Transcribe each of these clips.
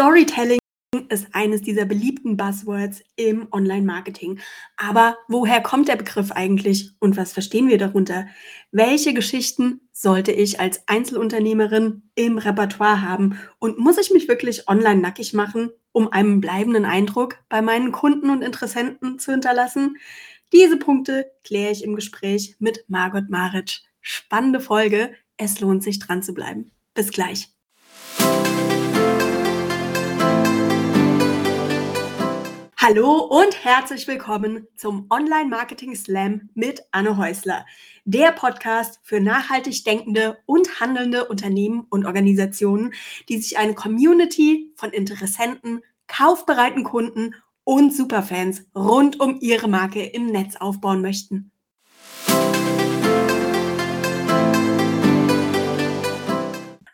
Storytelling ist eines dieser beliebten Buzzwords im Online-Marketing. Aber woher kommt der Begriff eigentlich und was verstehen wir darunter? Welche Geschichten sollte ich als Einzelunternehmerin im Repertoire haben? Und muss ich mich wirklich online nackig machen, um einen bleibenden Eindruck bei meinen Kunden und Interessenten zu hinterlassen? Diese Punkte kläre ich im Gespräch mit Margot Maric. Spannende Folge. Es lohnt sich dran zu bleiben. Bis gleich. Hallo und herzlich willkommen zum Online Marketing Slam mit Anne Häusler, der Podcast für nachhaltig denkende und handelnde Unternehmen und Organisationen, die sich eine Community von Interessenten, kaufbereiten Kunden und Superfans rund um ihre Marke im Netz aufbauen möchten.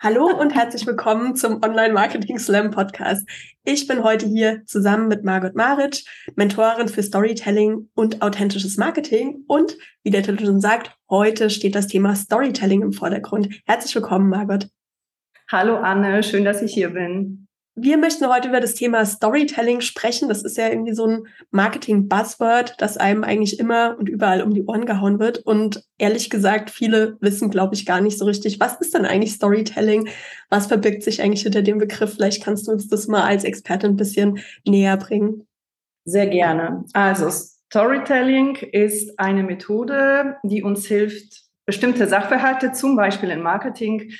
Hallo und herzlich willkommen zum Online Marketing Slam Podcast. Ich bin heute hier zusammen mit Margot Maric, Mentorin für Storytelling und authentisches Marketing. Und wie der Titel schon sagt, heute steht das Thema Storytelling im Vordergrund. Herzlich willkommen, Margot. Hallo Anne, schön, dass ich hier bin. Wir möchten heute über das Thema Storytelling sprechen. Das ist ja irgendwie so ein Marketing-Buzzword, das einem eigentlich immer und überall um die Ohren gehauen wird. Und ehrlich gesagt, viele wissen, glaube ich, gar nicht so richtig, was ist denn eigentlich Storytelling? Was verbirgt sich eigentlich hinter dem Begriff? Vielleicht kannst du uns das mal als Expertin ein bisschen näher bringen. Sehr gerne. Also Storytelling ist eine Methode, die uns hilft, bestimmte Sachverhalte, zum Beispiel im Marketing,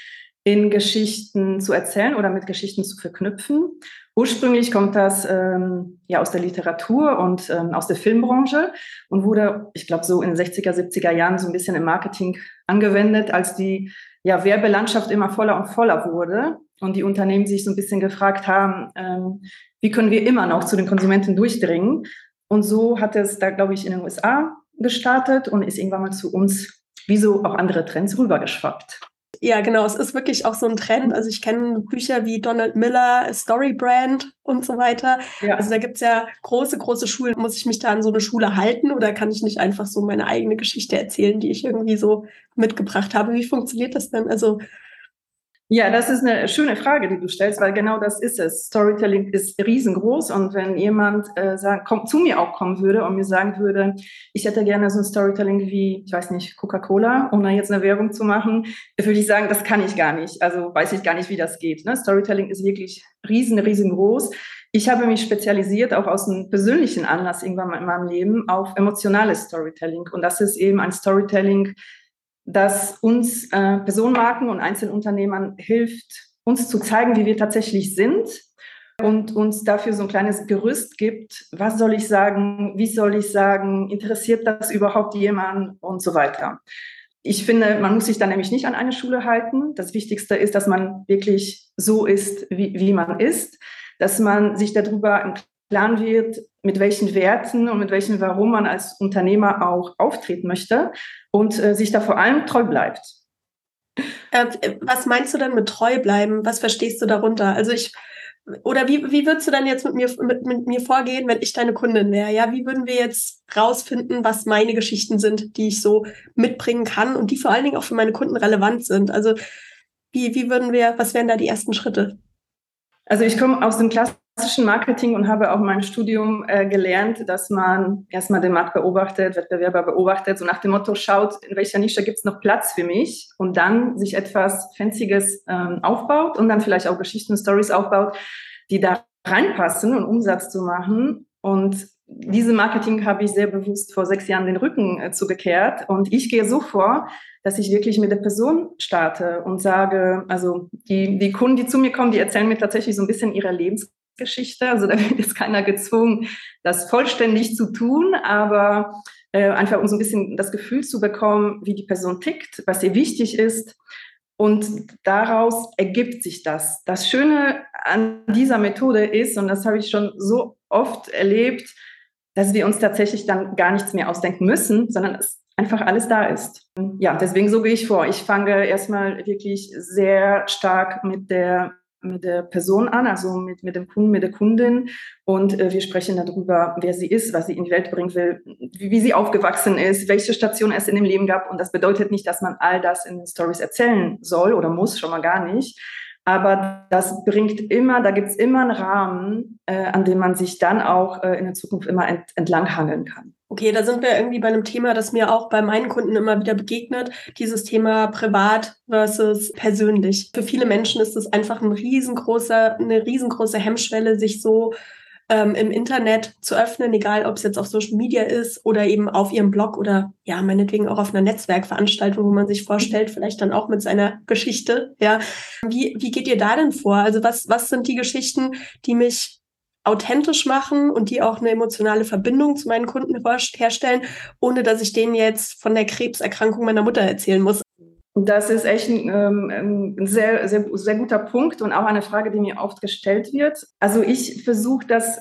in Geschichten zu erzählen oder mit Geschichten zu verknüpfen. Ursprünglich kommt das ähm, ja aus der Literatur und ähm, aus der Filmbranche und wurde, ich glaube, so in den 60er, 70er Jahren so ein bisschen im Marketing angewendet, als die ja, Werbelandschaft immer voller und voller wurde und die Unternehmen sich so ein bisschen gefragt haben, ähm, wie können wir immer noch zu den Konsumenten durchdringen. Und so hat es da, glaube ich, in den USA gestartet und ist irgendwann mal zu uns, wie so auch andere Trends, rübergeschwappt. Ja, genau. Es ist wirklich auch so ein Trend. Also ich kenne Bücher wie Donald Miller, Storybrand und so weiter. Ja. Also da gibt es ja große, große Schulen. Muss ich mich da an so eine Schule halten oder kann ich nicht einfach so meine eigene Geschichte erzählen, die ich irgendwie so mitgebracht habe? Wie funktioniert das denn? Also ja, das ist eine schöne Frage, die du stellst, weil genau das ist es. Storytelling ist riesengroß und wenn jemand äh, sagt, komm, zu mir auch kommen würde und mir sagen würde, ich hätte gerne so ein Storytelling wie, ich weiß nicht, Coca-Cola, um da jetzt eine Werbung zu machen, würde ich sagen, das kann ich gar nicht. Also weiß ich gar nicht, wie das geht. Ne? Storytelling ist wirklich riesen, riesengroß. Ich habe mich spezialisiert, auch aus einem persönlichen Anlass irgendwann in meinem Leben, auf emotionales Storytelling. Und das ist eben ein Storytelling, das uns äh, Personenmarken und Einzelunternehmern hilft, uns zu zeigen, wie wir tatsächlich sind und uns dafür so ein kleines Gerüst gibt. Was soll ich sagen? Wie soll ich sagen? Interessiert das überhaupt jemand? Und so weiter. Ich finde, man muss sich da nämlich nicht an eine Schule halten. Das Wichtigste ist, dass man wirklich so ist, wie, wie man ist, dass man sich darüber im Klaren wird, mit welchen Werten und mit welchen Warum man als Unternehmer auch auftreten möchte und äh, sich da vor allem treu bleibt. Äh, was meinst du denn mit treu bleiben? Was verstehst du darunter? Also ich oder wie, wie würdest du dann jetzt mit mir, mit, mit mir vorgehen, wenn ich deine Kundin wäre? Ja, wie würden wir jetzt rausfinden, was meine Geschichten sind, die ich so mitbringen kann und die vor allen Dingen auch für meine Kunden relevant sind? Also wie, wie würden wir, was wären da die ersten Schritte? Also ich komme aus dem klassischen klassischen Marketing und habe auch in meinem Studium äh, gelernt, dass man erstmal den Markt beobachtet, Wettbewerber beobachtet, so nach dem Motto schaut, in welcher Nische gibt es noch Platz für mich und dann sich etwas Fancyes ähm, aufbaut und dann vielleicht auch Geschichten, Stories aufbaut, die da reinpassen und Umsatz zu machen. Und diesem Marketing habe ich sehr bewusst vor sechs Jahren den Rücken äh, zugekehrt. Und ich gehe so vor, dass ich wirklich mit der Person starte und sage, also die, die Kunden, die zu mir kommen, die erzählen mir tatsächlich so ein bisschen ihre Lebens Geschichte. Also da wird jetzt keiner gezwungen, das vollständig zu tun, aber äh, einfach um so ein bisschen das Gefühl zu bekommen, wie die Person tickt, was ihr wichtig ist. Und daraus ergibt sich das. Das Schöne an dieser Methode ist, und das habe ich schon so oft erlebt, dass wir uns tatsächlich dann gar nichts mehr ausdenken müssen, sondern es einfach alles da ist. Ja, deswegen so gehe ich vor. Ich fange erstmal wirklich sehr stark mit der mit der Person an, also mit, mit dem Kunden, mit der Kundin. Und äh, wir sprechen darüber, wer sie ist, was sie in die Welt bringen will, wie, wie, sie aufgewachsen ist, welche Station es in dem Leben gab. Und das bedeutet nicht, dass man all das in den Stories erzählen soll oder muss, schon mal gar nicht. aber das bringt immer, da gibt es immer einen Rahmen, äh, an dem man sich dann auch äh, in der Zukunft immer ent entlanghangeln kann. Okay, da sind wir irgendwie bei einem Thema, das mir auch bei meinen Kunden immer wieder begegnet. Dieses Thema privat versus persönlich. Für viele Menschen ist es einfach ein riesengroßer, eine riesengroße Hemmschwelle, sich so ähm, im Internet zu öffnen, egal ob es jetzt auf Social Media ist oder eben auf ihrem Blog oder ja, meinetwegen auch auf einer Netzwerkveranstaltung, wo man sich vorstellt, vielleicht dann auch mit seiner Geschichte. Ja, wie, wie geht ihr da denn vor? Also was, was sind die Geschichten, die mich authentisch machen und die auch eine emotionale Verbindung zu meinen Kunden herstellen, ohne dass ich denen jetzt von der Krebserkrankung meiner Mutter erzählen muss. Das ist echt ein, ähm, ein sehr, sehr, sehr guter Punkt und auch eine Frage, die mir oft gestellt wird. Also ich versuche das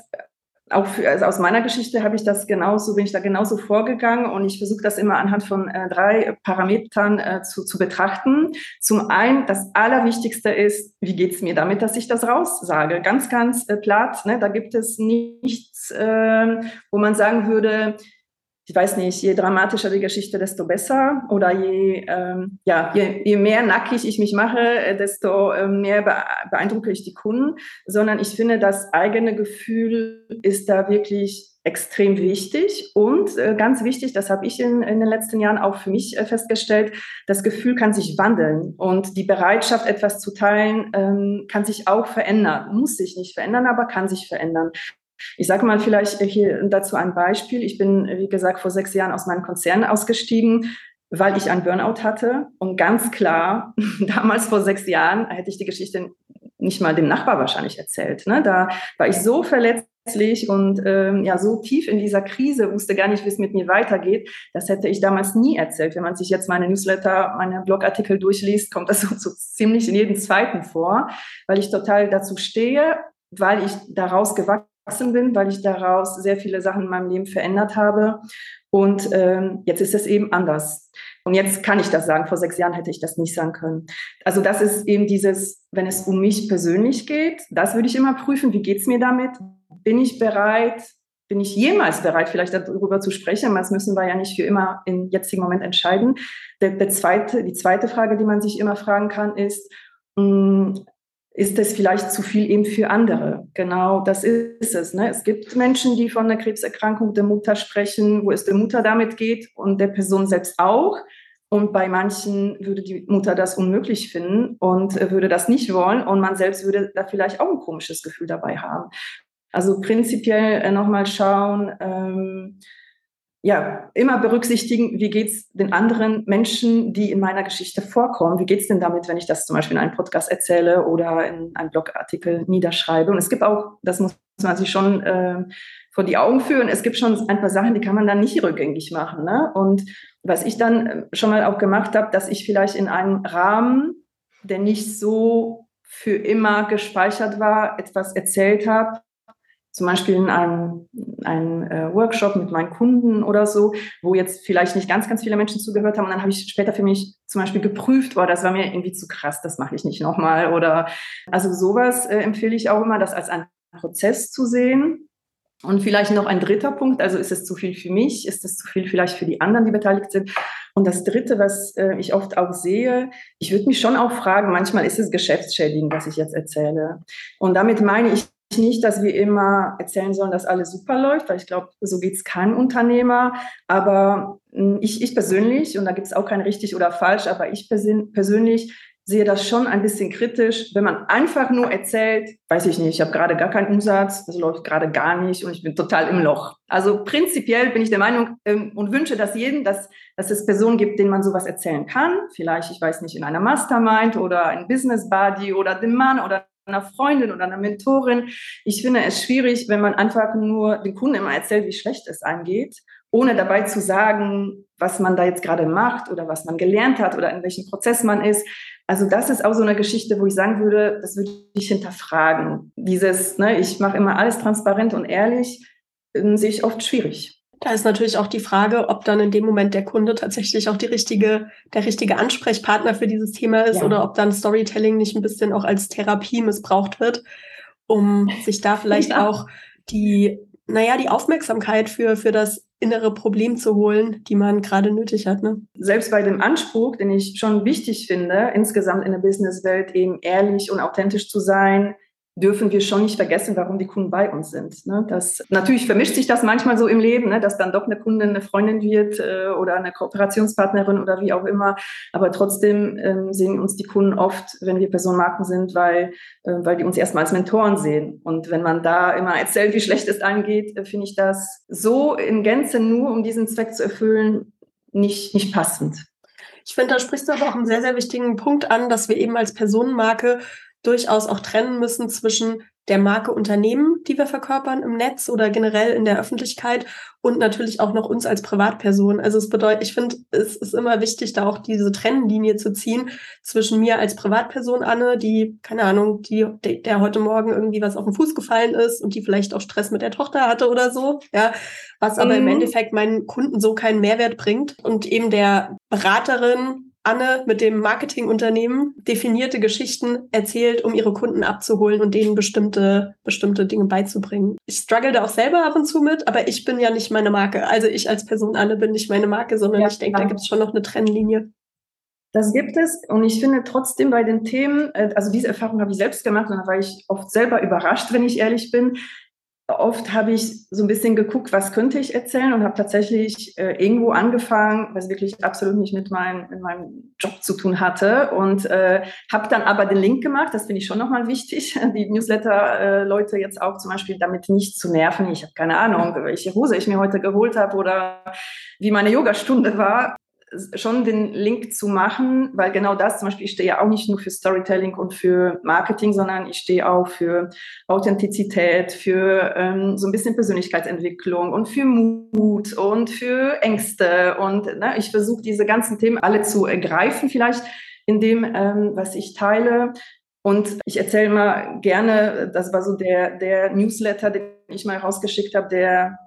auch für, also aus meiner Geschichte habe ich das genauso, bin ich da genauso vorgegangen und ich versuche das immer anhand von äh, drei Parametern äh, zu, zu betrachten. Zum einen, das Allerwichtigste ist, wie geht es mir damit, dass ich das raussage? Ganz, ganz äh, platt, ne? da gibt es nichts, äh, wo man sagen würde, ich weiß nicht, je dramatischer die Geschichte, desto besser. Oder je, ähm, ja, je, je mehr nackig ich mich mache, desto äh, mehr beeindrucke ich die Kunden. Sondern ich finde, das eigene Gefühl ist da wirklich extrem wichtig. Und äh, ganz wichtig, das habe ich in, in den letzten Jahren auch für mich äh, festgestellt, das Gefühl kann sich wandeln. Und die Bereitschaft, etwas zu teilen, ähm, kann sich auch verändern. Muss sich nicht verändern, aber kann sich verändern. Ich sage mal vielleicht hier dazu ein Beispiel. Ich bin, wie gesagt, vor sechs Jahren aus meinem Konzern ausgestiegen, weil ich ein Burnout hatte. Und ganz klar, damals vor sechs Jahren hätte ich die Geschichte nicht mal dem Nachbar wahrscheinlich erzählt. Ne? Da war ich so verletzlich und ähm, ja so tief in dieser Krise, wusste gar nicht, wie es mit mir weitergeht. Das hätte ich damals nie erzählt. Wenn man sich jetzt meine Newsletter, meine Blogartikel durchliest, kommt das so, so ziemlich in jedem zweiten vor, weil ich total dazu stehe, weil ich daraus gewachsen gewachsen bin, weil ich daraus sehr viele Sachen in meinem Leben verändert habe. Und ähm, jetzt ist es eben anders. Und jetzt kann ich das sagen. Vor sechs Jahren hätte ich das nicht sagen können. Also das ist eben dieses, wenn es um mich persönlich geht, das würde ich immer prüfen. Wie geht es mir damit? Bin ich bereit? Bin ich jemals bereit, vielleicht darüber zu sprechen? Das müssen wir ja nicht für immer im jetzigen Moment entscheiden. Der, der zweite, die zweite Frage, die man sich immer fragen kann, ist, mh, hm, ist es vielleicht zu viel eben für andere. Genau, das ist es. Ne? Es gibt Menschen, die von der Krebserkrankung der Mutter sprechen, wo es der Mutter damit geht und der Person selbst auch. Und bei manchen würde die Mutter das unmöglich finden und würde das nicht wollen. Und man selbst würde da vielleicht auch ein komisches Gefühl dabei haben. Also prinzipiell äh, nochmal schauen, ähm, ja, immer berücksichtigen, wie geht's den anderen Menschen, die in meiner Geschichte vorkommen. Wie geht's denn damit, wenn ich das zum Beispiel in einem Podcast erzähle oder in einem Blogartikel niederschreibe? Und es gibt auch, das muss man sich schon äh, vor die Augen führen, es gibt schon ein paar Sachen, die kann man dann nicht rückgängig machen. Ne? Und was ich dann äh, schon mal auch gemacht habe, dass ich vielleicht in einem Rahmen, der nicht so für immer gespeichert war, etwas erzählt habe, zum Beispiel in einem, einem äh, Workshop mit meinen Kunden oder so, wo jetzt vielleicht nicht ganz, ganz viele Menschen zugehört haben. Und dann habe ich später für mich zum Beispiel geprüft, boah, das war mir irgendwie zu krass, das mache ich nicht nochmal. Oder also sowas äh, empfehle ich auch immer, das als einen Prozess zu sehen. Und vielleicht noch ein dritter Punkt, also ist es zu viel für mich, ist es zu viel vielleicht für die anderen, die beteiligt sind. Und das Dritte, was äh, ich oft auch sehe, ich würde mich schon auch fragen, manchmal ist es geschäftsschädigend, was ich jetzt erzähle. Und damit meine ich nicht, dass wir immer erzählen sollen, dass alles super läuft, weil ich glaube, so geht es keinem Unternehmer. Aber hm, ich, ich persönlich, und da gibt es auch kein richtig oder falsch, aber ich persönlich sehe das schon ein bisschen kritisch, wenn man einfach nur erzählt, weiß ich nicht, ich habe gerade gar keinen Umsatz, das läuft gerade gar nicht und ich bin total im Loch. Also prinzipiell bin ich der Meinung ähm, und wünsche das jedem, dass, dass es Personen gibt, denen man sowas erzählen kann. Vielleicht, ich weiß nicht, in einer Mastermind oder ein Business Buddy oder dem Mann oder einer Freundin oder einer Mentorin. Ich finde es schwierig, wenn man einfach nur den Kunden immer erzählt, wie schlecht es angeht, ohne dabei zu sagen, was man da jetzt gerade macht oder was man gelernt hat oder in welchem Prozess man ist. Also das ist auch so eine Geschichte, wo ich sagen würde, das würde ich hinterfragen. Dieses, ne, ich mache immer alles transparent und ehrlich, äh, sehe ich oft schwierig. Da ist natürlich auch die Frage, ob dann in dem Moment der Kunde tatsächlich auch die richtige, der richtige Ansprechpartner für dieses Thema ist ja. oder ob dann Storytelling nicht ein bisschen auch als Therapie missbraucht wird, um sich da vielleicht ja. auch die, naja, die Aufmerksamkeit für, für das innere Problem zu holen, die man gerade nötig hat. Ne? Selbst bei dem Anspruch, den ich schon wichtig finde, insgesamt in der Businesswelt eben ehrlich und authentisch zu sein, dürfen wir schon nicht vergessen, warum die Kunden bei uns sind. Ne? Das, natürlich vermischt sich das manchmal so im Leben, ne? dass dann doch eine Kundin eine Freundin wird äh, oder eine Kooperationspartnerin oder wie auch immer. Aber trotzdem ähm, sehen uns die Kunden oft, wenn wir Personenmarken sind, weil, äh, weil die uns erstmal als Mentoren sehen. Und wenn man da immer erzählt, wie schlecht es angeht, äh, finde ich das so in Gänze nur, um diesen Zweck zu erfüllen, nicht, nicht passend. Ich finde, da sprichst du aber auch einen sehr, sehr wichtigen Punkt an, dass wir eben als Personenmarke durchaus auch trennen müssen zwischen der Marke Unternehmen, die wir verkörpern im Netz oder generell in der Öffentlichkeit und natürlich auch noch uns als Privatperson. Also es bedeutet, ich finde, es ist immer wichtig, da auch diese Trennlinie zu ziehen zwischen mir als Privatperson Anne, die keine Ahnung, die der heute Morgen irgendwie was auf den Fuß gefallen ist und die vielleicht auch Stress mit der Tochter hatte oder so, ja, was aber mhm. im Endeffekt meinen Kunden so keinen Mehrwert bringt und eben der Beraterin Anne mit dem Marketingunternehmen definierte Geschichten erzählt, um ihre Kunden abzuholen und denen bestimmte, bestimmte Dinge beizubringen. Ich struggle da auch selber ab und zu mit, aber ich bin ja nicht meine Marke. Also ich als Person Anne bin nicht meine Marke, sondern ja, ich denke, da gibt es schon noch eine Trennlinie. Das gibt es und ich finde trotzdem bei den Themen, äh, also diese Erfahrung habe ich selbst gemacht und da war ich oft selber überrascht, wenn ich ehrlich bin, oft habe ich so ein bisschen geguckt, was könnte ich erzählen und habe tatsächlich äh, irgendwo angefangen, was wirklich absolut nicht mit, mein, mit meinem Job zu tun hatte und äh, habe dann aber den Link gemacht, das finde ich schon nochmal wichtig, die Newsletter-Leute äh, jetzt auch zum Beispiel damit nicht zu nerven. Ich habe keine Ahnung, welche Hose ich mir heute geholt habe oder wie meine Yogastunde war schon den Link zu machen, weil genau das zum Beispiel, ich stehe ja auch nicht nur für Storytelling und für Marketing, sondern ich stehe auch für Authentizität, für ähm, so ein bisschen Persönlichkeitsentwicklung und für Mut und für Ängste. Und ne, ich versuche diese ganzen Themen alle zu ergreifen, vielleicht in dem, ähm, was ich teile. Und ich erzähle immer gerne, das war so der, der Newsletter, den ich mal rausgeschickt habe, der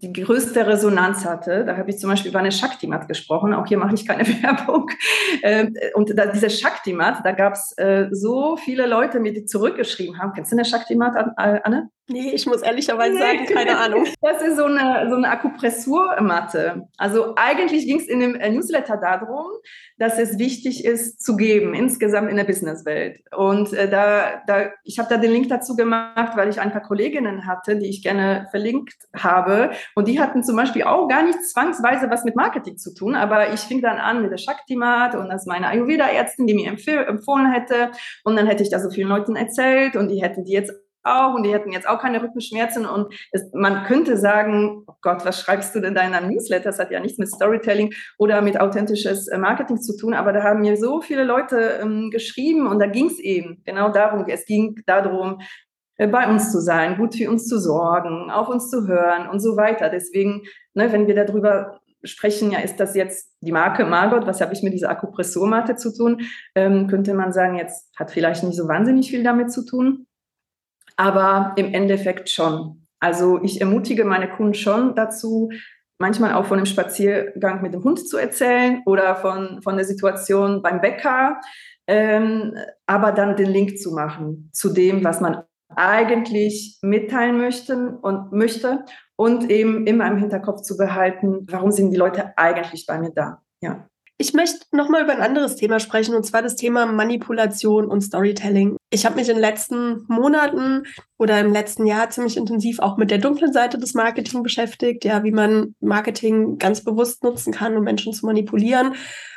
die größte Resonanz hatte. Da habe ich zum Beispiel über eine Shaktimat gesprochen. Auch hier mache ich keine Werbung. Ähm, und da, diese Shaktimat, da gab es äh, so viele Leute, die zurückgeschrieben haben. Kennst du eine Shaktimat, Anne? Nee, ich muss ehrlicherweise nee. sagen, keine Ahnung. Das ist so eine, so eine Akupressurmatte. Also eigentlich ging es in dem äh, Newsletter darum, dass es wichtig ist zu geben, insgesamt in der Businesswelt. Und äh, da, da, ich habe da den Link dazu gemacht, weil ich ein paar Kolleginnen hatte, die ich gerne verlinkt habe. Und die hatten zum Beispiel auch gar nicht zwangsweise was mit Marketing zu tun. Aber ich fing dann an mit der Shaktimat und das meine Ayurveda-Ärztin, die mir empfohlen hätte. Und dann hätte ich da so vielen Leuten erzählt und die hätten die jetzt auch und die hätten jetzt auch keine Rückenschmerzen. Und es, man könnte sagen, oh Gott, was schreibst du denn da in einem Newsletter? Das hat ja nichts mit Storytelling oder mit authentisches äh, Marketing zu tun, aber da haben mir so viele Leute ähm, geschrieben und da ging es eben genau darum, es ging darum, äh, bei uns zu sein, gut für uns zu sorgen, auf uns zu hören und so weiter. Deswegen, ne, wenn wir darüber sprechen, ja, ist das jetzt die Marke Margot, was habe ich mit dieser Akupressurmatte zu tun, ähm, könnte man sagen, jetzt hat vielleicht nicht so wahnsinnig viel damit zu tun aber im Endeffekt schon. Also ich ermutige meine Kunden schon dazu, manchmal auch von einem Spaziergang mit dem Hund zu erzählen oder von, von der Situation beim Bäcker, ähm, aber dann den Link zu machen zu dem, was man eigentlich mitteilen möchte und möchte und eben immer im Hinterkopf zu behalten, warum sind die Leute eigentlich bei mir da. Ja. Ich möchte nochmal über ein anderes Thema sprechen, und zwar das Thema Manipulation und Storytelling. Ich habe mich in den letzten Monaten oder im letzten Jahr ziemlich intensiv auch mit der dunklen Seite des Marketing beschäftigt, ja, wie man Marketing ganz bewusst nutzen kann, um Menschen zu manipulieren,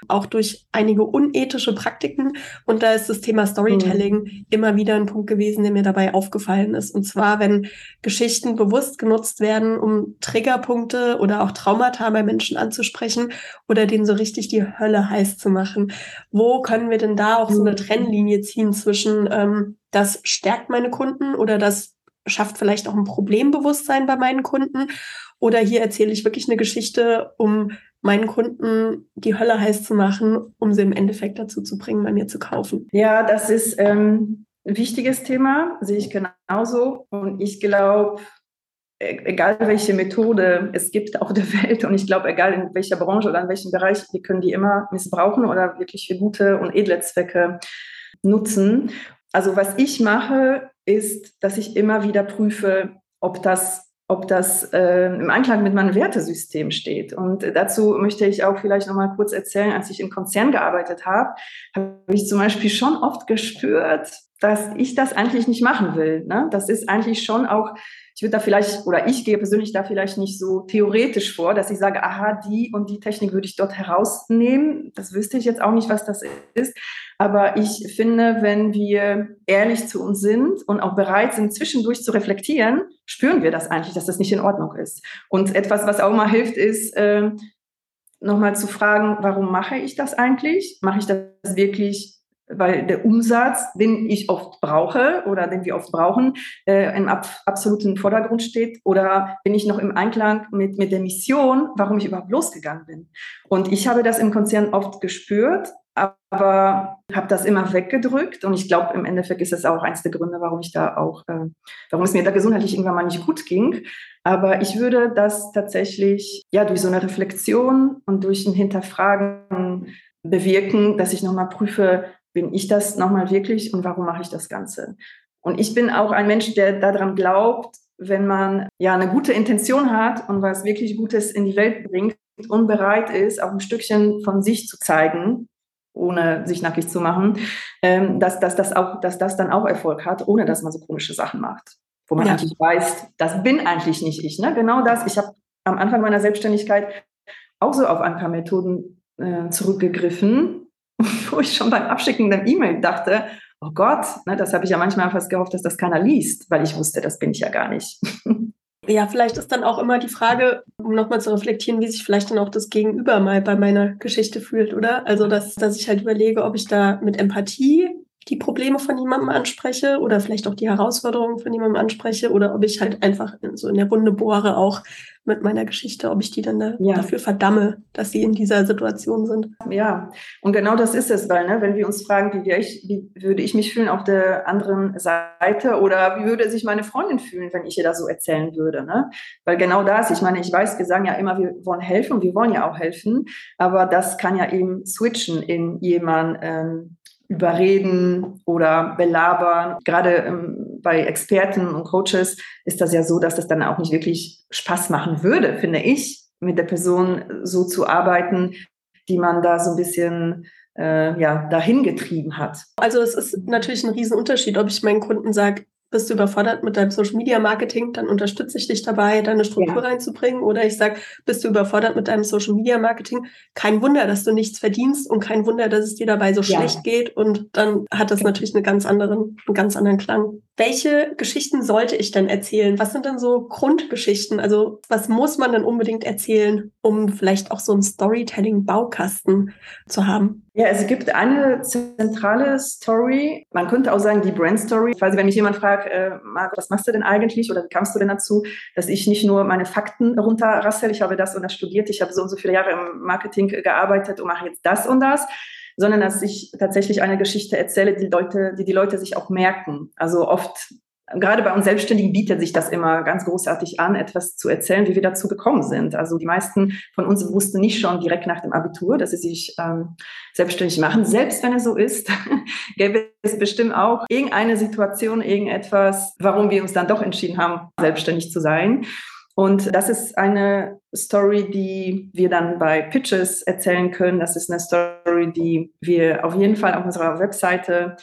auch durch einige unethische Praktiken. Und da ist das Thema Storytelling mhm. immer wieder ein Punkt gewesen, der mir dabei aufgefallen ist. Und zwar, wenn Geschichten bewusst genutzt werden, um Triggerpunkte oder auch Traumata bei Menschen anzusprechen oder denen so richtig die Hölle heiß zu machen. Wo können wir denn da auch so eine mhm. Trennlinie ziehen zwischen ähm, das stärkt meine Kunden oder das schafft vielleicht auch ein Problembewusstsein bei meinen Kunden. Oder hier erzähle ich wirklich eine Geschichte, um meinen Kunden die Hölle heiß zu machen, um sie im Endeffekt dazu zu bringen, bei mir zu kaufen. Ja, das ist ähm, ein wichtiges Thema, sehe ich genauso. Und ich glaube, egal welche Methode es gibt auf der Welt und ich glaube, egal in welcher Branche oder in welchem Bereich, wir können die immer missbrauchen oder wirklich für gute und edle Zwecke nutzen also was ich mache, ist, dass ich immer wieder prüfe, ob das ob das äh, im Einklang mit meinem Wertesystem steht. Und dazu möchte ich auch vielleicht noch mal kurz erzählen, als ich im Konzern gearbeitet habe, habe ich zum Beispiel schon oft gespürt, dass ich das eigentlich nicht machen will. Ne? Das ist eigentlich schon auch, ich würde da vielleicht, oder ich gehe persönlich da vielleicht nicht so theoretisch vor, dass ich sage, aha, die und die Technik würde ich dort herausnehmen. Das wüsste ich jetzt auch nicht, was das ist. Aber ich finde, wenn wir ehrlich zu uns sind und auch bereit sind, zwischendurch zu reflektieren, spüren wir das eigentlich, dass das nicht in Ordnung ist. Und etwas, was auch mal hilft, ist, äh, nochmal zu fragen, warum mache ich das eigentlich? Mache ich das wirklich weil der Umsatz, den ich oft brauche oder den wir oft brauchen, äh, im ab absoluten Vordergrund steht oder bin ich noch im Einklang mit, mit der Mission, warum ich überhaupt losgegangen bin. Und ich habe das im Konzern oft gespürt, aber habe das immer weggedrückt und ich glaube, im Endeffekt ist das auch eins der Gründe, warum ich da auch, äh, warum es mir da gesundheitlich irgendwann mal nicht gut ging. Aber ich würde das tatsächlich ja durch so eine Reflexion und durch ein Hinterfragen bewirken, dass ich nochmal prüfe, bin ich das nochmal wirklich und warum mache ich das Ganze? Und ich bin auch ein Mensch, der daran glaubt, wenn man ja eine gute Intention hat und was wirklich Gutes in die Welt bringt und bereit ist, auch ein Stückchen von sich zu zeigen, ohne sich nackig zu machen, ähm, dass, dass, das auch, dass das dann auch Erfolg hat, ohne dass man so komische Sachen macht. Wo man ja. eigentlich weiß, das bin eigentlich nicht ich. Ne? Genau das. Ich habe am Anfang meiner Selbstständigkeit auch so auf ein paar Methoden äh, zurückgegriffen, wo ich schon beim Abschicken der E-Mail dachte, oh Gott, ne, das habe ich ja manchmal fast gehofft, dass das keiner liest, weil ich wusste, das bin ich ja gar nicht. Ja, vielleicht ist dann auch immer die Frage, um nochmal zu reflektieren, wie sich vielleicht dann auch das Gegenüber mal bei meiner Geschichte fühlt, oder? Also, dass, dass ich halt überlege, ob ich da mit Empathie die Probleme von jemandem anspreche oder vielleicht auch die Herausforderungen von jemandem anspreche oder ob ich halt einfach in, so in der Wunde bohre auch mit meiner Geschichte, ob ich die dann da, ja. dafür verdamme, dass sie in dieser Situation sind. Ja, und genau das ist es, weil ne, wenn wir uns fragen, wie, ich, wie würde ich mich fühlen auf der anderen Seite oder wie würde sich meine Freundin fühlen, wenn ich ihr das so erzählen würde, ne? Weil genau das, ich meine, ich weiß, wir sagen ja immer, wir wollen helfen, wir wollen ja auch helfen, aber das kann ja eben switchen in jemand, ähm, überreden oder belabern. Gerade ähm, bei Experten und Coaches ist das ja so, dass das dann auch nicht wirklich Spaß machen würde, finde ich, mit der Person so zu arbeiten, die man da so ein bisschen äh, ja, dahin getrieben hat. Also es ist natürlich ein Riesenunterschied, ob ich meinen Kunden sage, bist du überfordert mit deinem Social Media Marketing, dann unterstütze ich dich dabei, deine Struktur ja. reinzubringen. Oder ich sage, bist du überfordert mit deinem Social Media Marketing, kein Wunder, dass du nichts verdienst und kein Wunder, dass es dir dabei so ja. schlecht geht. Und dann hat das natürlich eine ganz anderen, einen ganz anderen Klang. Welche Geschichten sollte ich denn erzählen? Was sind denn so Grundgeschichten? Also was muss man denn unbedingt erzählen, um vielleicht auch so einen Storytelling-Baukasten zu haben? Ja, es gibt eine zentrale Story. Man könnte auch sagen, die Brand Story. Quasi, wenn mich jemand fragt, äh, Marco, was machst du denn eigentlich oder wie kamst du denn dazu, dass ich nicht nur meine Fakten runterrassel, ich habe das und das studiert, ich habe so und so viele Jahre im Marketing gearbeitet und mache jetzt das und das, sondern dass ich tatsächlich eine Geschichte erzähle, die Leute, die die Leute sich auch merken. Also oft gerade bei uns Selbstständigen bietet sich das immer ganz großartig an, etwas zu erzählen, wie wir dazu gekommen sind. Also die meisten von uns wussten nicht schon direkt nach dem Abitur, dass sie sich ähm, selbstständig machen. Selbst wenn es so ist, gäbe es bestimmt auch irgendeine Situation, irgendetwas, warum wir uns dann doch entschieden haben, selbstständig zu sein. Und das ist eine Story, die wir dann bei Pitches erzählen können. Das ist eine Story, die wir auf jeden Fall auf unserer Webseite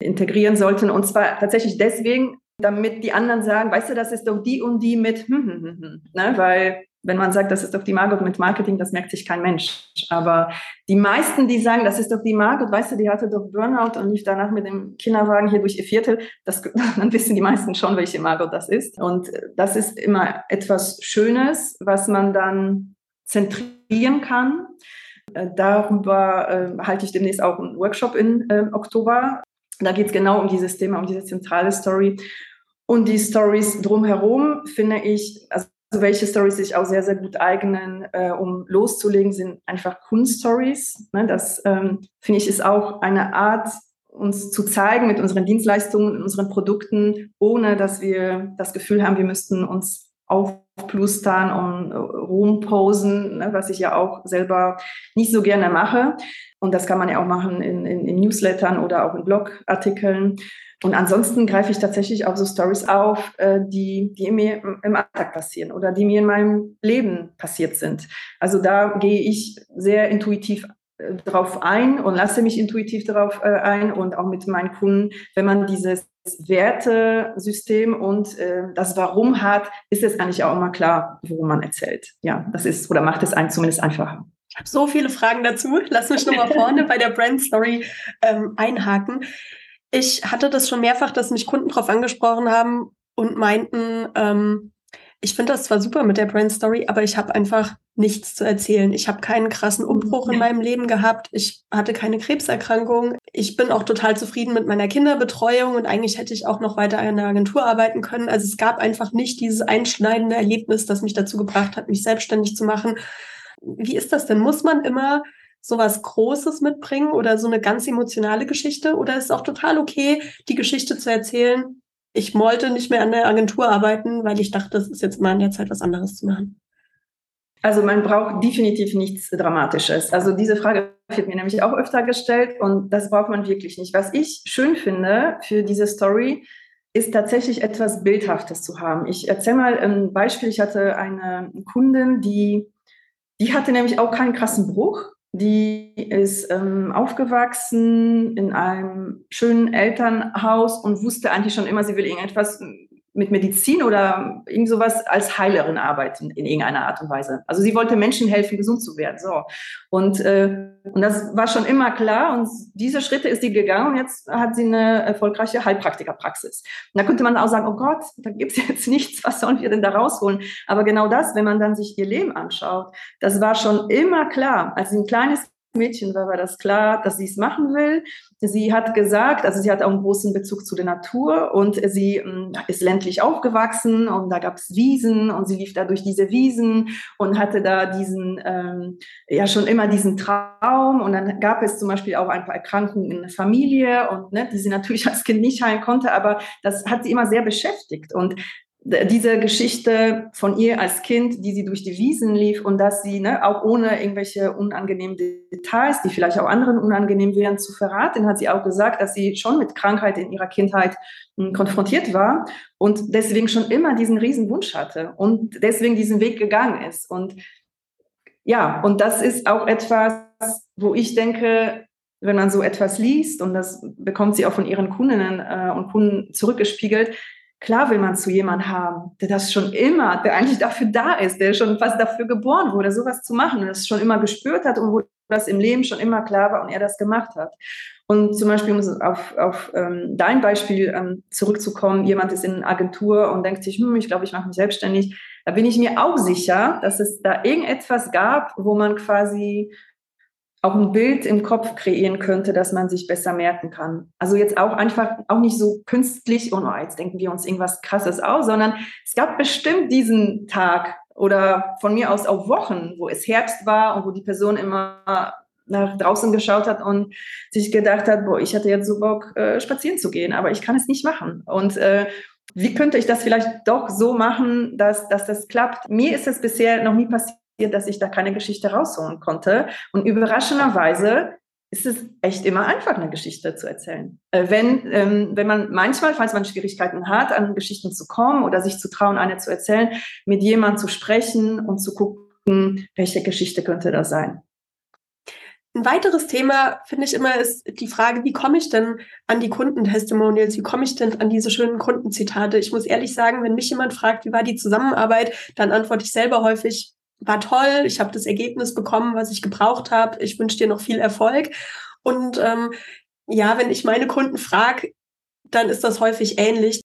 integrieren sollten. Und zwar tatsächlich deswegen, damit die anderen sagen, weißt du, das ist doch die und die mit, hm, hm, hm, hm. Ne? weil wenn man sagt, das ist doch die Margot mit Marketing, das merkt sich kein Mensch. Aber die meisten, die sagen, das ist doch die Margot, weißt du, die hatte doch Burnout und lief danach mit dem Kinderwagen hier durch ihr Viertel, das, dann wissen die meisten schon, welche Margot das ist. Und das ist immer etwas Schönes, was man dann zentrieren kann. Äh, darüber äh, halte ich demnächst auch einen Workshop in äh, Oktober. Da geht es genau um dieses Thema, um diese zentrale Story. Und die Stories drumherum finde ich, also welche Stories sich auch sehr, sehr gut eignen, äh, um loszulegen, sind einfach Kunststories. Ne? Das ähm, finde ich ist auch eine Art, uns zu zeigen mit unseren Dienstleistungen, unseren Produkten, ohne dass wir das Gefühl haben, wir müssten uns aufplustern und rumposen, ne, was ich ja auch selber nicht so gerne mache. Und das kann man ja auch machen in, in, in Newslettern oder auch in Blogartikeln. Und ansonsten greife ich tatsächlich auch so Stories auf, äh, die, die mir im Alltag passieren oder die mir in meinem Leben passiert sind. Also da gehe ich sehr intuitiv äh, darauf ein und lasse mich intuitiv darauf äh, ein und auch mit meinen Kunden, wenn man dieses Wertesystem und äh, das Warum hat, ist es eigentlich auch immer klar, worum man erzählt. Ja, das ist oder macht es einen zumindest einfacher. Ich habe so viele Fragen dazu. Lass mich nochmal vorne bei der Brand Story ähm, einhaken. Ich hatte das schon mehrfach, dass mich Kunden darauf angesprochen haben und meinten, ähm, ich finde das zwar super mit der Brand Story, aber ich habe einfach nichts zu erzählen. Ich habe keinen krassen Umbruch in meinem Leben gehabt. Ich hatte keine Krebserkrankung. Ich bin auch total zufrieden mit meiner Kinderbetreuung und eigentlich hätte ich auch noch weiter in der Agentur arbeiten können. Also es gab einfach nicht dieses einschneidende Erlebnis, das mich dazu gebracht hat, mich selbstständig zu machen. Wie ist das denn? Muss man immer sowas Großes mitbringen oder so eine ganz emotionale Geschichte? Oder ist es auch total okay, die Geschichte zu erzählen? Ich wollte nicht mehr an der Agentur arbeiten, weil ich dachte, es ist jetzt mal in der Zeit was anderes zu machen. Also man braucht definitiv nichts Dramatisches. Also diese Frage wird mir nämlich auch öfter gestellt und das braucht man wirklich nicht. Was ich schön finde für diese Story, ist tatsächlich etwas Bildhaftes zu haben. Ich erzähle mal ein Beispiel. Ich hatte eine Kundin, die, die hatte nämlich auch keinen krassen Bruch, die ist ähm, aufgewachsen in einem schönen Elternhaus und wusste eigentlich schon immer, sie will irgendetwas mit Medizin oder irgend sowas als Heilerin arbeiten in irgendeiner Art und Weise. Also sie wollte Menschen helfen, gesund zu werden. So. Und, äh, und das war schon immer klar. Und diese Schritte ist sie gegangen und jetzt hat sie eine erfolgreiche Heilpraktikerpraxis. Und da könnte man auch sagen, oh Gott, da gibt es jetzt nichts, was sollen wir denn da rausholen? Aber genau das, wenn man dann sich ihr Leben anschaut, das war schon immer klar. Als sie ein kleines Mädchen war, war das klar, dass sie es machen will. Sie hat gesagt, also sie hat auch einen großen Bezug zu der Natur und sie ähm, ist ländlich aufgewachsen und da gab es Wiesen und sie lief da durch diese Wiesen und hatte da diesen, ähm, ja schon immer diesen Traum und dann gab es zum Beispiel auch ein paar Erkrankungen in der Familie und ne, die sie natürlich als Kind nicht heilen konnte, aber das hat sie immer sehr beschäftigt und diese Geschichte von ihr als Kind, die sie durch die Wiesen lief und dass sie ne, auch ohne irgendwelche unangenehmen Details, die vielleicht auch anderen unangenehm wären, zu verraten, hat sie auch gesagt, dass sie schon mit Krankheit in ihrer Kindheit hm, konfrontiert war und deswegen schon immer diesen riesen Wunsch hatte und deswegen diesen Weg gegangen ist. Und ja, und das ist auch etwas, wo ich denke, wenn man so etwas liest, und das bekommt sie auch von ihren Kundinnen äh, und Kunden zurückgespiegelt, Klar will man zu jemandem haben, der das schon immer, der eigentlich dafür da ist, der schon fast dafür geboren wurde, sowas zu machen und das schon immer gespürt hat und wo das im Leben schon immer klar war und er das gemacht hat. Und zum Beispiel, um auf, auf ähm, dein Beispiel ähm, zurückzukommen, jemand ist in einer Agentur und denkt sich, hm, ich glaube, ich mache mich selbstständig. Da bin ich mir auch sicher, dass es da irgendetwas gab, wo man quasi auch ein Bild im Kopf kreieren könnte, dass man sich besser merken kann. Also jetzt auch einfach, auch nicht so künstlich, oh, no, jetzt denken wir uns irgendwas Krasses aus, sondern es gab bestimmt diesen Tag oder von mir aus auch Wochen, wo es Herbst war und wo die Person immer nach draußen geschaut hat und sich gedacht hat, boah, ich hatte jetzt so Bock, äh, spazieren zu gehen, aber ich kann es nicht machen. Und äh, wie könnte ich das vielleicht doch so machen, dass, dass das klappt? Mir ist es bisher noch nie passiert, dass ich da keine Geschichte rausholen konnte. Und überraschenderweise ist es echt immer einfach, eine Geschichte zu erzählen. Äh, wenn, ähm, wenn man manchmal, falls man Schwierigkeiten hat, an Geschichten zu kommen oder sich zu trauen, eine zu erzählen, mit jemandem zu sprechen und zu gucken, welche Geschichte könnte das sein. Ein weiteres Thema, finde ich immer, ist die Frage, wie komme ich denn an die Kundentestimonials? Wie komme ich denn an diese schönen Kundenzitate? Ich muss ehrlich sagen, wenn mich jemand fragt, wie war die Zusammenarbeit, dann antworte ich selber häufig, war toll, ich habe das Ergebnis bekommen, was ich gebraucht habe, ich wünsche dir noch viel Erfolg. Und ähm, ja, wenn ich meine Kunden frage, dann ist das häufig ähnlich.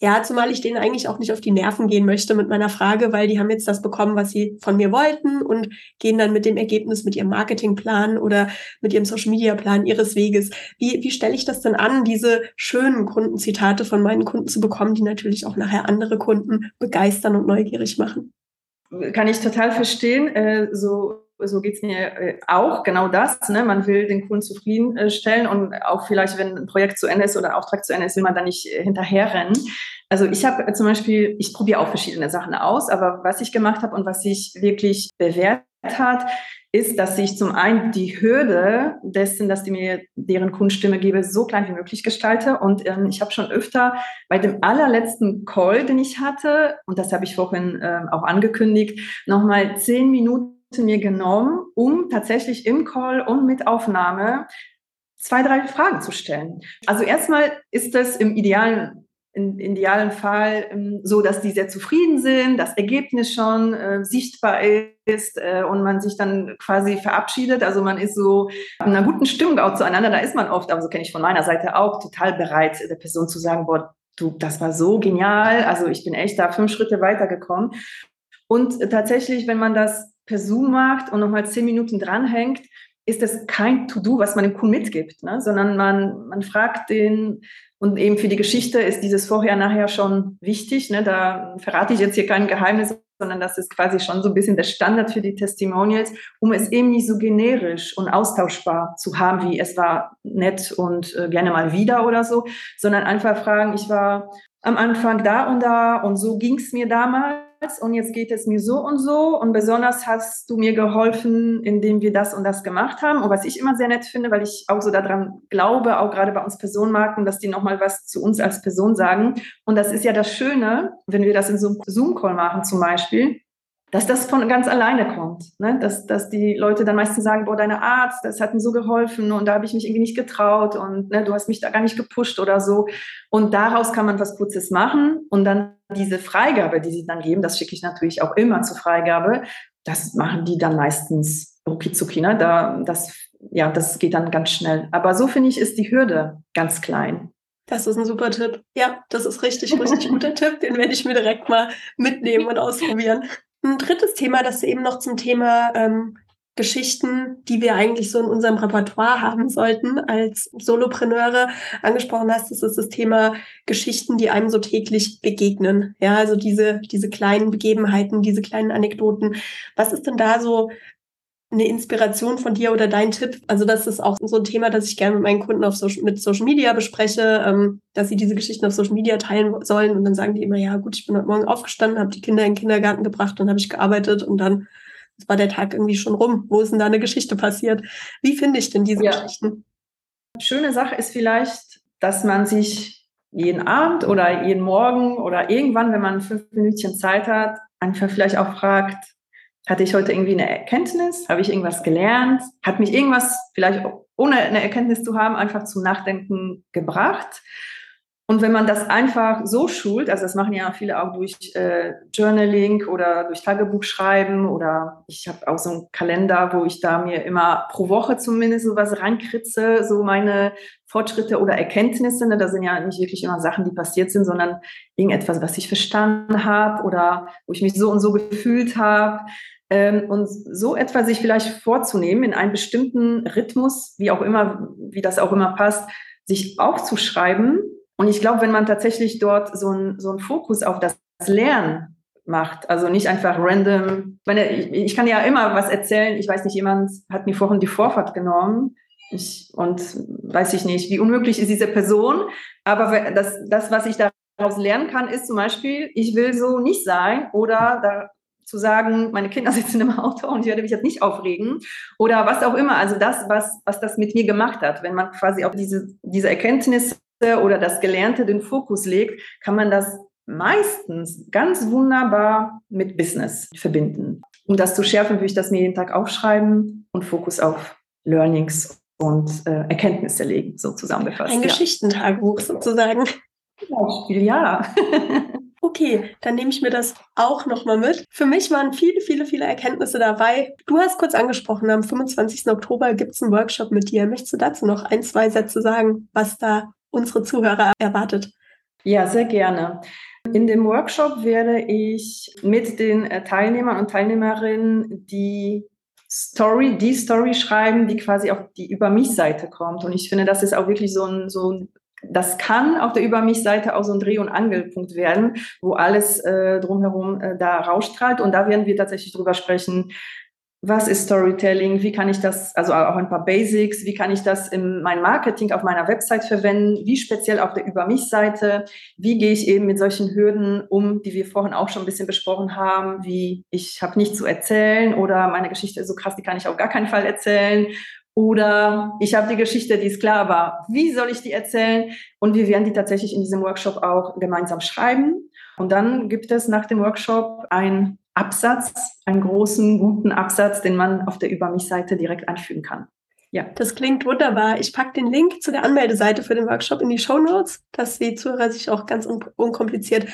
Ja, zumal ich denen eigentlich auch nicht auf die Nerven gehen möchte mit meiner Frage, weil die haben jetzt das bekommen, was sie von mir wollten und gehen dann mit dem Ergebnis, mit ihrem Marketingplan oder mit ihrem Social Media Plan ihres Weges. Wie, wie stelle ich das denn an, diese schönen Kundenzitate von meinen Kunden zu bekommen, die natürlich auch nachher andere Kunden begeistern und neugierig machen? Kann ich total verstehen. Äh, so so geht es mir äh, auch, genau das. Ne? Man will den Kunden zufriedenstellen und auch vielleicht, wenn ein Projekt zu Ende ist oder Auftrag zu Ende ist, will man da nicht äh, hinterherrennen. Also ich habe zum Beispiel, ich probiere auch verschiedene Sachen aus, aber was ich gemacht habe und was sich wirklich bewährt hat, ist, dass ich zum einen die Hürde dessen, dass die mir deren Kunststimme gebe, so klein wie möglich gestalte. Und ähm, ich habe schon öfter bei dem allerletzten Call, den ich hatte, und das habe ich vorhin äh, auch angekündigt, nochmal zehn Minuten mir genommen, um tatsächlich im Call und mit Aufnahme zwei, drei Fragen zu stellen. Also erstmal ist das im idealen im idealen Fall ähm, so, dass die sehr zufrieden sind, das Ergebnis schon äh, sichtbar ist äh, und man sich dann quasi verabschiedet. Also man ist so in einer guten Stimmung auch zueinander. Da ist man oft, aber so kenne ich von meiner Seite auch, total bereit, der Person zu sagen, boah, du, das war so genial. Also ich bin echt da fünf Schritte weitergekommen. Und tatsächlich, wenn man das per Zoom macht und nochmal zehn Minuten dranhängt, ist das kein To-Do, was man dem Kuh mitgibt, ne? sondern man, man fragt den, und eben für die Geschichte ist dieses Vorher-Nachher schon wichtig. Ne? Da verrate ich jetzt hier kein Geheimnis, sondern das ist quasi schon so ein bisschen der Standard für die Testimonials, um es eben nicht so generisch und austauschbar zu haben, wie es war nett und äh, gerne mal wieder oder so, sondern einfach fragen, ich war am Anfang da und da und so ging es mir damals und jetzt geht es mir so und so und besonders hast du mir geholfen, indem wir das und das gemacht haben. Und was ich immer sehr nett finde, weil ich auch so daran glaube, auch gerade bei uns Personenmarken, dass die nochmal was zu uns als Person sagen. Und das ist ja das Schöne, wenn wir das in so einem Zoom-Call machen zum Beispiel, dass das von ganz alleine kommt. Ne? Dass, dass die Leute dann meistens sagen, boah, deine Arzt, das hat mir so geholfen und da habe ich mich irgendwie nicht getraut und ne, du hast mich da gar nicht gepusht oder so. Und daraus kann man was Kurzes machen und dann diese Freigabe, die sie dann geben, das schicke ich natürlich auch immer zur Freigabe, das machen die dann meistens rucki zucki. Ne? Da, das, ja, das geht dann ganz schnell. Aber so finde ich, ist die Hürde ganz klein. Das ist ein super Tipp. Ja, das ist richtig, richtig guter Tipp. Den werde ich mir direkt mal mitnehmen und ausprobieren. Ein drittes Thema, das eben noch zum Thema ähm, Geschichten, die wir eigentlich so in unserem Repertoire haben sollten als Solopreneure angesprochen hast, ist das Thema Geschichten, die einem so täglich begegnen. Ja, also diese, diese kleinen Begebenheiten, diese kleinen Anekdoten. Was ist denn da so eine Inspiration von dir oder dein Tipp? Also das ist auch so ein Thema, das ich gerne mit meinen Kunden auf Social, mit Social Media bespreche, ähm, dass sie diese Geschichten auf Social Media teilen sollen und dann sagen die immer, ja gut, ich bin heute Morgen aufgestanden, habe die Kinder in den Kindergarten gebracht, dann habe ich gearbeitet und dann war der Tag irgendwie schon rum. Wo ist denn da eine Geschichte passiert? Wie finde ich denn diese ja. Geschichten? Schöne Sache ist vielleicht, dass man sich jeden Abend oder jeden Morgen oder irgendwann, wenn man fünf Minütchen Zeit hat, einfach vielleicht auch fragt, hatte ich heute irgendwie eine Erkenntnis? Habe ich irgendwas gelernt? Hat mich irgendwas vielleicht ohne eine Erkenntnis zu haben einfach zum Nachdenken gebracht? Und wenn man das einfach so schult, also das machen ja viele auch durch äh, Journaling oder durch Tagebuchschreiben oder ich habe auch so einen Kalender, wo ich da mir immer pro Woche zumindest so was reinkritze, so meine Fortschritte oder Erkenntnisse. Ne? Da sind ja nicht wirklich immer Sachen, die passiert sind, sondern irgendetwas, was ich verstanden habe oder wo ich mich so und so gefühlt habe. Ähm, und so etwa sich vielleicht vorzunehmen, in einem bestimmten Rhythmus, wie auch immer, wie das auch immer passt, sich aufzuschreiben. Und ich glaube, wenn man tatsächlich dort so einen so Fokus auf das Lernen macht, also nicht einfach random, ich, meine, ich, ich kann ja immer was erzählen, ich weiß nicht, jemand hat mir vorhin die Vorfahrt genommen. Ich, und weiß ich nicht, wie unmöglich ist diese Person, aber das, das, was ich daraus lernen kann, ist zum Beispiel, ich will so nicht sein oder da zu sagen, meine Kinder sitzen im Auto und ich werde mich jetzt nicht aufregen oder was auch immer. Also das, was, was das mit mir gemacht hat, wenn man quasi auf diese, diese Erkenntnisse oder das Gelernte den Fokus legt, kann man das meistens ganz wunderbar mit Business verbinden. Um das zu schärfen, würde ich das mir jeden Tag aufschreiben und Fokus auf Learnings und äh, Erkenntnisse legen, so zusammengefasst. Ein ja. Geschichtentagebuch sozusagen. Beispiel, ja. Okay, dann nehme ich mir das auch nochmal mit. Für mich waren viele, viele, viele Erkenntnisse dabei. Du hast kurz angesprochen, am 25. Oktober gibt es einen Workshop mit dir. Möchtest du dazu noch ein, zwei Sätze sagen, was da unsere Zuhörer erwartet? Ja, sehr gerne. In dem Workshop werde ich mit den äh, Teilnehmern und Teilnehmerinnen die Story, die Story schreiben, die quasi auf die Über mich-Seite kommt. Und ich finde, das ist auch wirklich so ein, so ein das kann auf der Über mich-Seite auch so ein Dreh- und Angelpunkt werden, wo alles äh, drumherum äh, da rausstrahlt. Und da werden wir tatsächlich drüber sprechen, was ist Storytelling, wie kann ich das, also auch ein paar Basics, wie kann ich das in mein Marketing auf meiner Website verwenden, wie speziell auf der Über mich-Seite, wie gehe ich eben mit solchen Hürden um, die wir vorhin auch schon ein bisschen besprochen haben, wie ich habe nichts zu erzählen oder meine Geschichte ist so krass, die kann ich auf gar keinen Fall erzählen oder ich habe die Geschichte, die ist klar war, wie soll ich die erzählen? Und wir werden die tatsächlich in diesem Workshop auch gemeinsam schreiben. Und dann gibt es nach dem Workshop ein Absatz, einen großen, guten Absatz, den man auf der Über mich-Seite direkt anfügen kann. Ja. Das klingt wunderbar. Ich packe den Link zu der Anmeldeseite für den Workshop in die Show Notes, dass die Zuhörer sich auch ganz un unkompliziert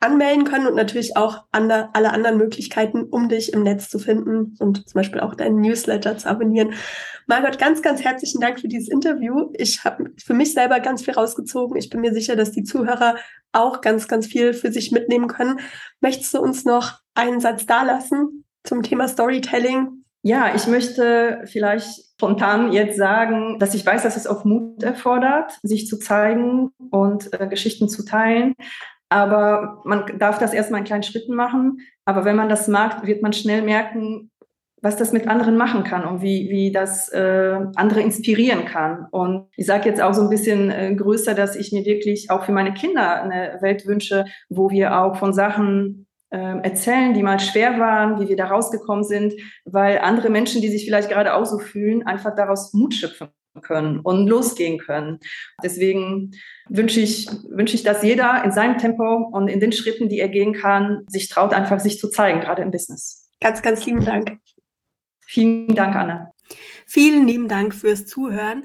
anmelden können und natürlich auch alle anderen Möglichkeiten, um dich im Netz zu finden und zum Beispiel auch deinen Newsletter zu abonnieren. Margot, ganz, ganz herzlichen Dank für dieses Interview. Ich habe für mich selber ganz viel rausgezogen. Ich bin mir sicher, dass die Zuhörer auch ganz, ganz viel für sich mitnehmen können. Möchtest du uns noch einen Satz dalassen zum Thema Storytelling? Ja, ich möchte vielleicht spontan jetzt sagen, dass ich weiß, dass es auch Mut erfordert, sich zu zeigen und äh, Geschichten zu teilen. Aber man darf das erstmal in kleinen Schritten machen. Aber wenn man das mag, wird man schnell merken, was das mit anderen machen kann und wie, wie das äh, andere inspirieren kann. Und ich sage jetzt auch so ein bisschen äh, größer, dass ich mir wirklich auch für meine Kinder eine Welt wünsche, wo wir auch von Sachen erzählen, die mal schwer waren, wie wir da rausgekommen sind, weil andere Menschen, die sich vielleicht gerade auch so fühlen, einfach daraus Mut schöpfen können und losgehen können. Deswegen wünsche ich, wünsche ich, dass jeder in seinem Tempo und in den Schritten, die er gehen kann, sich traut, einfach sich zu zeigen, gerade im Business. Ganz, ganz lieben Dank. Vielen Dank, Anna. Vielen lieben Dank fürs Zuhören.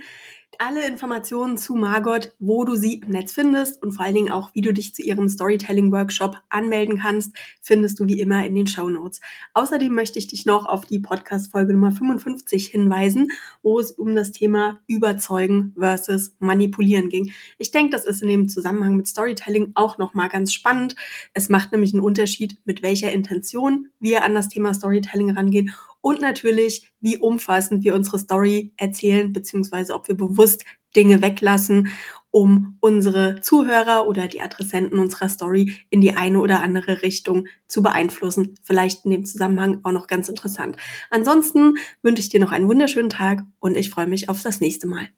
Alle Informationen zu Margot, wo du sie im Netz findest und vor allen Dingen auch, wie du dich zu ihrem Storytelling-Workshop anmelden kannst, findest du wie immer in den Show Notes. Außerdem möchte ich dich noch auf die Podcast-Folge Nummer 55 hinweisen, wo es um das Thema Überzeugen versus Manipulieren ging. Ich denke, das ist in dem Zusammenhang mit Storytelling auch nochmal ganz spannend. Es macht nämlich einen Unterschied, mit welcher Intention wir an das Thema Storytelling rangehen und natürlich, wie umfassend wir unsere Story erzählen, beziehungsweise ob wir bewusst Dinge weglassen, um unsere Zuhörer oder die Adressenten unserer Story in die eine oder andere Richtung zu beeinflussen. Vielleicht in dem Zusammenhang auch noch ganz interessant. Ansonsten wünsche ich dir noch einen wunderschönen Tag und ich freue mich auf das nächste Mal.